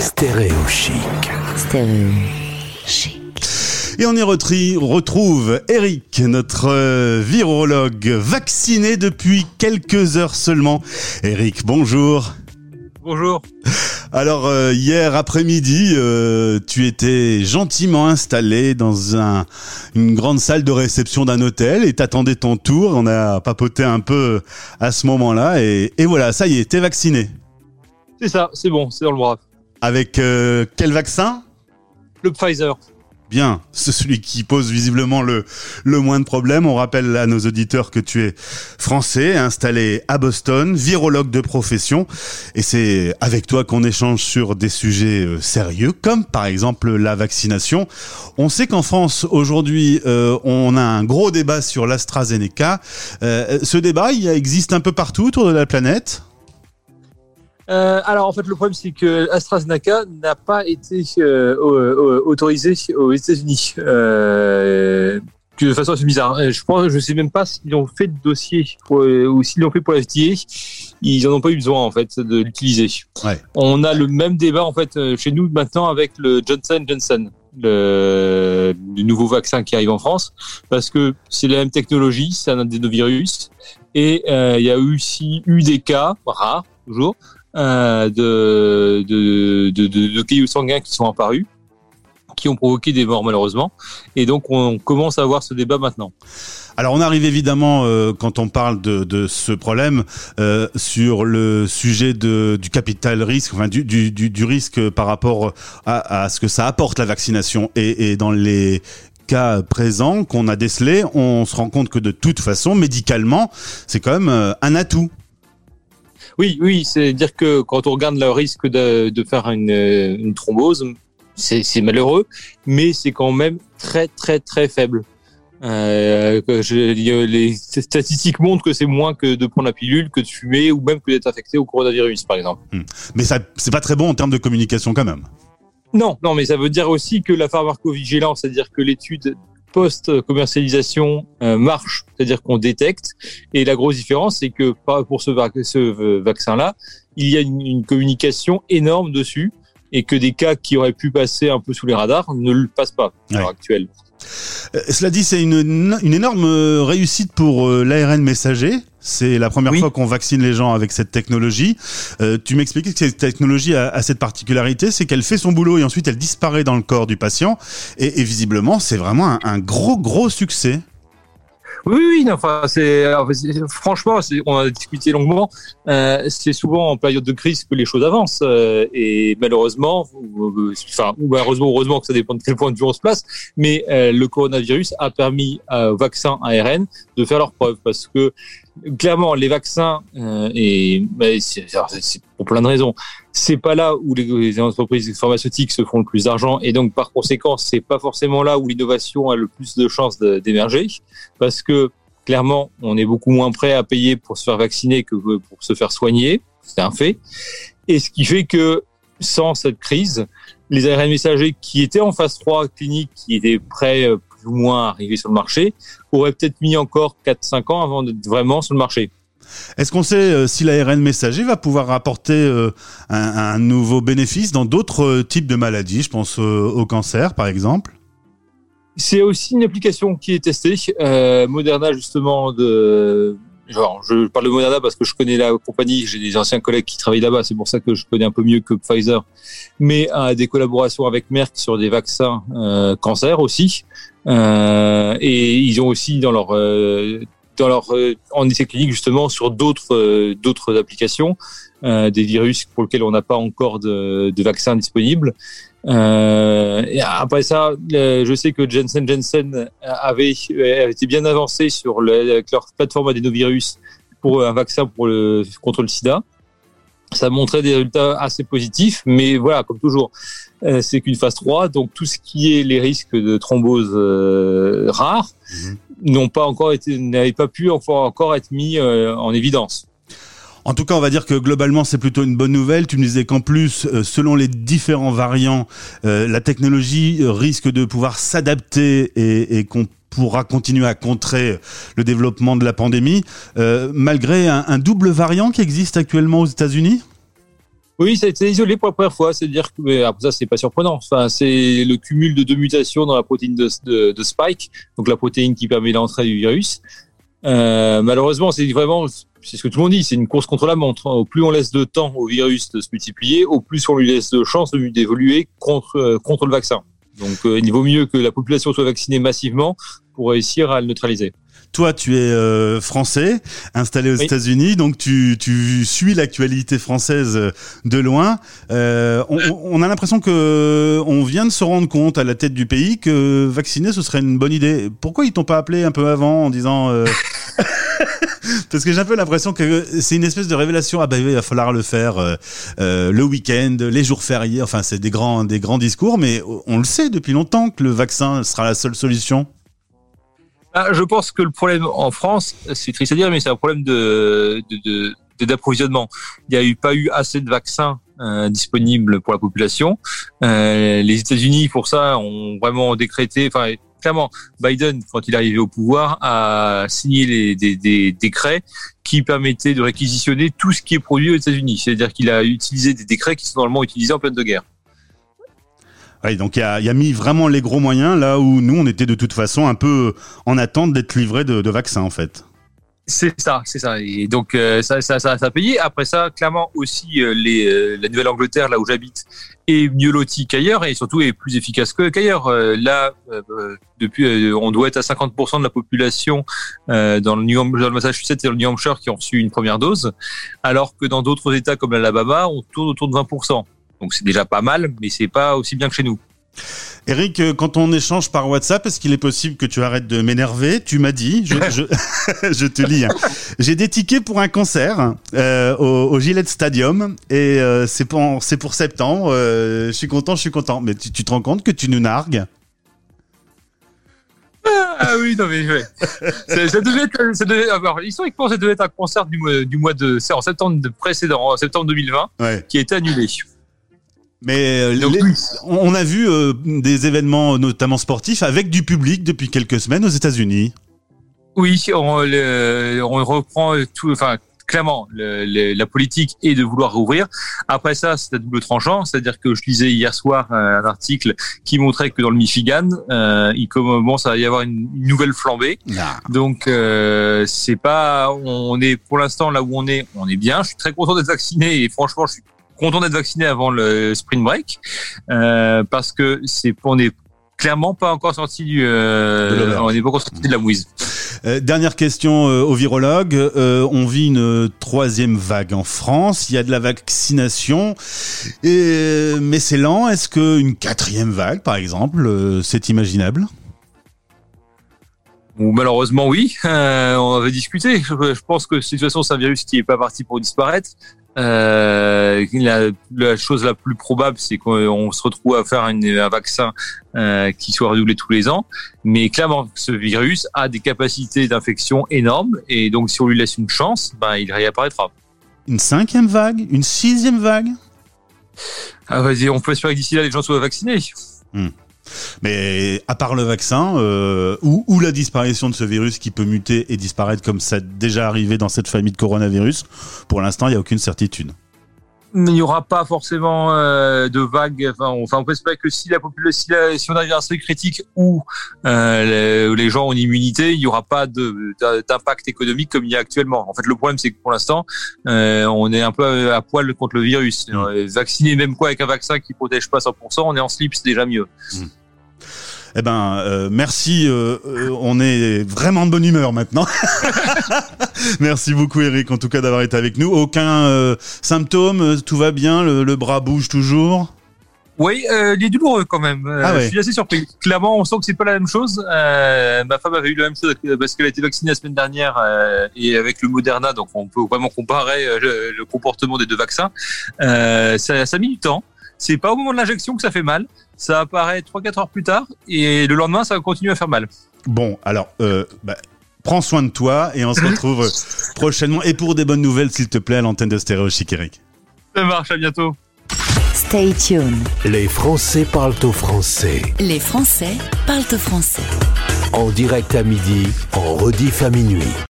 Stéréo chic. Stéréo chic. Et on y retri- retrouve Eric, notre euh, virologue, vacciné depuis quelques heures seulement. Eric, bonjour. Bonjour. Alors euh, hier après-midi, euh, tu étais gentiment installé dans un, une grande salle de réception d'un hôtel et t'attendais ton tour. On a papoté un peu à ce moment-là et, et voilà, ça y est, t'es vacciné. C'est ça, c'est bon, c'est dans le bras. Avec euh, quel vaccin? Le Pfizer. Bien, c'est celui qui pose visiblement le, le moins de problèmes. On rappelle à nos auditeurs que tu es français, installé à Boston, virologue de profession. Et c'est avec toi qu'on échange sur des sujets euh, sérieux, comme par exemple la vaccination. On sait qu'en France, aujourd'hui, euh, on a un gros débat sur l'AstraZeneca. Euh, ce débat, il existe un peu partout autour de la planète. Euh, alors en fait, le problème c'est que AstraZeneca n'a pas été euh, autorisé aux États-Unis. Euh, de façon assez bizarre. Euh, Je pense, je sais même pas s'ils ont fait de dossier pour, euh, ou s'ils l'ont fait pour la FDA. Ils en ont pas eu besoin en fait de l'utiliser. Ouais. On a le même débat en fait euh, chez nous maintenant avec le Johnson Johnson, le, le nouveau vaccin qui arrive en France, parce que c'est la même technologie, c'est un adénovirus, et euh, il y a aussi eu des cas rares toujours euh, de, de, de, de, cailloux sanguins qui sont apparus, qui ont provoqué des morts malheureusement. Et donc on commence à avoir ce débat maintenant. Alors on arrive évidemment euh, quand on parle de, de ce problème euh, sur le sujet de, du capital risque, enfin du, du, du, du risque par rapport à, à ce que ça apporte la vaccination et, et dans les cas présents qu'on a décelés, on se rend compte que de toute façon, médicalement, c'est quand même euh, un atout. Oui, oui, c'est dire que quand on regarde le risque de, de faire une, une thrombose, c'est malheureux, mais c'est quand même très très très faible. Euh, je, les statistiques montrent que c'est moins que de prendre la pilule, que de fumer ou même que d'être affecté au coronavirus, par exemple. Mais ça, c'est pas très bon en termes de communication quand même. Non, non, mais ça veut dire aussi que la pharmacovigilance, c'est-à-dire que l'étude post-commercialisation euh, marche, c'est-à-dire qu'on détecte. Et la grosse différence, c'est que pour ce, vac- ce vaccin-là, il y a une, une communication énorme dessus et que des cas qui auraient pu passer un peu sous les radars ne le passent pas à l'heure actuelle. Euh, cela dit, c'est une, une énorme réussite pour euh, l'ARN messager. C'est la première Oui. fois qu'on vaccine les gens avec cette technologie. Euh, tu m'expliquais que cette technologie a, a cette particularité, c'est qu'elle fait son boulot et ensuite elle disparaît dans le corps du patient. Et, et visiblement, c'est vraiment un, un gros, gros succès. Oui, oui, non, enfin, c'est, franchement, on a discuté longuement. Euh, c'est souvent en période de crise que les choses avancent, euh, et malheureusement, ou- enfin, ou malheureusement, heureusement que ça dépend de quel point de vue on se place, mais euh, le coronavirus a permis euh, aux vaccins ARN de faire leurs preuves, parce que clairement, les vaccins euh, et mais c'est, pour plein de raisons. C'est pas là où les, entreprises pharmaceutiques se font le plus d'argent, et donc par conséquent, c'est pas forcément là où l'innovation a le plus de chances d'émerger parce que clairement, on est beaucoup moins prêt à payer pour se faire vacciner que pour se faire soigner. C'est un fait. Et ce qui fait que sans cette crise, les ARN messagers qui étaient en phase 3 clinique, qui étaient prêts euh, plus ou moins à arriver sur le marché, auraient peut-être mis encore 4-5 ans avant d'être vraiment sur le marché. Est-ce qu'on sait euh, si l'ARN messager va pouvoir apporter euh, un, un nouveau bénéfice dans d'autres euh, types de maladies? Je pense au cancer, par exemple. C'est aussi une application qui est testée. Euh, Moderna, justement, de. Genre, je parle de Moderna parce que je connais la compagnie, j'ai des anciens collègues qui travaillent là-bas, c'est pour ça que je connais un peu mieux que Pfizer, mais a des collaborations avec Merck sur des vaccins euh, cancer aussi, euh, et ils ont aussi dans leur euh, dans leur euh, en essai clinique justement sur d'autres euh, d'autres applications euh, des virus pour lesquels on n'a pas encore de, de vaccin disponible. Euh, et après ça, euh, je sais que Jensen Jensen avait, avait été bien avancé sur le, avec leur plateforme adénovirus pour un vaccin pour le, contre le sida. Ça montrait des résultats assez positifs, mais voilà, comme toujours, euh, c'est qu'une phase 3, donc tout ce qui est les risques de thrombose euh, rares Mhm. n'ont pas encore été, n'avaient pas pu encore, encore être mis euh, en évidence. En tout cas, on va dire que globalement, c'est plutôt une bonne nouvelle. Tu me disais qu'en plus, euh, selon les différents variants, euh, la technologie euh, risque de pouvoir s'adapter et, qu'on pourra continuer à contrer le développement de la pandémie, malgré un, double variant qui existe actuellement aux États-Unis? Oui, ça a été isolé pour la première fois. C'est-à-dire que, après ça, c'est pas surprenant. Enfin, c'est le cumul de deux mutations dans la protéine de Spike, donc la protéine qui permet l'entrée du virus. Euh, malheureusement, c'est vraiment, c'est ce que tout le monde dit, c'est une course contre la montre. Au plus on laisse de temps au virus de se multiplier, au plus on lui laisse de chance d'évoluer contre euh, contre le vaccin. Donc, euh, il vaut mieux que la population soit vaccinée massivement pour réussir à le neutraliser. Toi, tu es euh, français, installé aux Oui. États-Unis, donc tu, tu suis l'actualité française euh, de loin. Euh, on, on a l'impression que on vient de se rendre compte à la tête du pays que vacciner ce serait une bonne idée. Pourquoi ils t'ont pas appelé un peu avant en disant euh, Parce que j'ai un peu l'impression que c'est une espèce de révélation. Ah bah il va falloir le faire euh, euh, le week-end, les jours fériés. Enfin, c'est des grands, des grands discours, mais on le sait depuis longtemps que le vaccin sera la seule solution. Ah, je pense que le problème en France, c'est triste à dire, mais c'est un problème de de- de- d'approvisionnement. Il n'y a eu pas eu assez de vaccins euh, disponibles pour la population. Euh, les États-Unis, pour ça, ont vraiment décrété. Enfin, clairement, Biden, quand il est arrivé au pouvoir, a signé les, des, des décrets qui permettaient de réquisitionner tout ce qui est produit aux États-Unis. C'est-à-dire qu'il a utilisé des décrets qui sont normalement utilisés en pleine de guerre. Ouais, donc il a, il a mis vraiment les gros moyens là où nous on était de toute façon un peu en attente d'être livrés de, de vaccins en fait. C'est ça, c'est ça. Et donc euh, ça, ça, ça, ça a payé. Après ça, clairement aussi, euh, les, euh, la Nouvelle-Angleterre, là où j'habite, est mieux lotie qu'ailleurs et surtout est plus efficace qu'ailleurs. Là, depuis, on doit être à 50% de la population dans le dans le Massachusetts et le New Hampshire qui ont reçu une première dose, alors que dans d'autres États comme l'Alabama, on tourne autour de 20%. Donc c'est déjà pas mal, mais c'est pas aussi bien que chez nous. Eric, euh, quand on échange par WhatsApp, est-ce qu'il est possible que tu arrêtes de m'énerver? Tu m'as dit, je, je, je te lis, hein. j'ai des tickets pour un concert euh, au, au Gillette Stadium et euh, c'est pour, septembre. euh, je suis content, je suis content. Mais tu, tu te rends compte que tu nous nargues? Ah oui, non mais ouais. ça, devait être, ça devait, alors, historiquement, ça devait être un concert du mois, du mois de, c'est en septembre de- précédent, en septembre 2020, Ouais. qui a été annulé. Mais euh, les- on a vu euh, des événements, notamment sportifs, avec du public depuis quelques semaines aux États-Unis. Oui, on, le- on reprend tout, enfin, clairement, le- le- la politique est de vouloir rouvrir. Après ça, c'est à double tranchant, c'est-à-dire que je lisais hier soir euh, un article qui montrait que dans le Michigan, euh, il commence à y avoir une, une nouvelle flambée. Ah. Donc euh, c'est pas, on est pour l'instant là où on est, on est bien. Je suis très content d'être vacciné et franchement, je suis content d'être vacciné avant le spring break euh, parce que c'est, on est clairement pas encore sorti du, euh, on est pas encore sorti de la mouise. Euh, dernière question euh, au virologue. On vit une troisième vague en France. Il y a de la vaccination, et, mais c'est lent. Est-ce qu'une quatrième vague, par exemple, c'est imaginable? Ou malheureusement oui, euh, on avait discuté. Je, je pense que de toute façon c'est un virus qui est pas parti pour disparaître. Euh, la, la chose la plus probable, c'est qu'on se retrouve à faire une- un vaccin euh, qui soit renouvelé tous les ans. Mais clairement, ce virus a des capacités d'infection énormes et donc si on lui laisse une chance, ben il réapparaîtra. Une cinquième vague? Une sixième vague? Ah, vas-y, on peut espérer que d'ici là les gens soient vaccinés. Mais à part le vaccin, euh, ou, la disparition de ce virus qui peut muter et disparaître comme ça déjà arrivé dans cette famille de coronavirus, pour l'instant, il n'y a aucune certitude. Il n'y aura pas forcément euh, de vagues. Enfin, on, enfin, on peut espérer que si la population, si, la- si on arrive à un seuil critique où euh, les, gens ont une immunité, il n'y aura pas d'impact économique comme il y a actuellement. En fait, le problème, c'est que pour l'instant, euh, on est un peu à poil contre le virus. Mm. Euh, Vacciner, même quoi, avec un vaccin qui protège pas 100%, on est en slip, c'est déjà mieux. Eh ben, euh, merci. euh, euh, on est vraiment de bonne humeur maintenant. merci beaucoup, Eric, en tout cas d'avoir été avec nous. Aucun symptôme, tout va bien, le, le bras bouge toujours? Oui, il est douloureux quand même. Ah ouais. Je suis assez surpris. Clairement, on sent que c'est pas la même chose. Ma femme avait eu la même chose parce qu'elle a été vaccinée la semaine dernière et avec le Moderna, donc on peut vraiment comparer le, le comportement des deux vaccins. Ça, ça a mis du temps. C'est pas au moment de l'injection que ça fait mal. Ça apparaît 3-4 heures plus tard et le lendemain, ça continue à faire mal. Bon, alors, euh, bah, prends soin de toi et on se retrouve prochainement. Et pour des bonnes nouvelles, s'il te plaît, à l'antenne de Stéréo Chic, Eric. Ça marche, à bientôt. Stay tuned. Les Français parlent au français. Les Français parlent au français. En direct à midi, en rediff à minuit.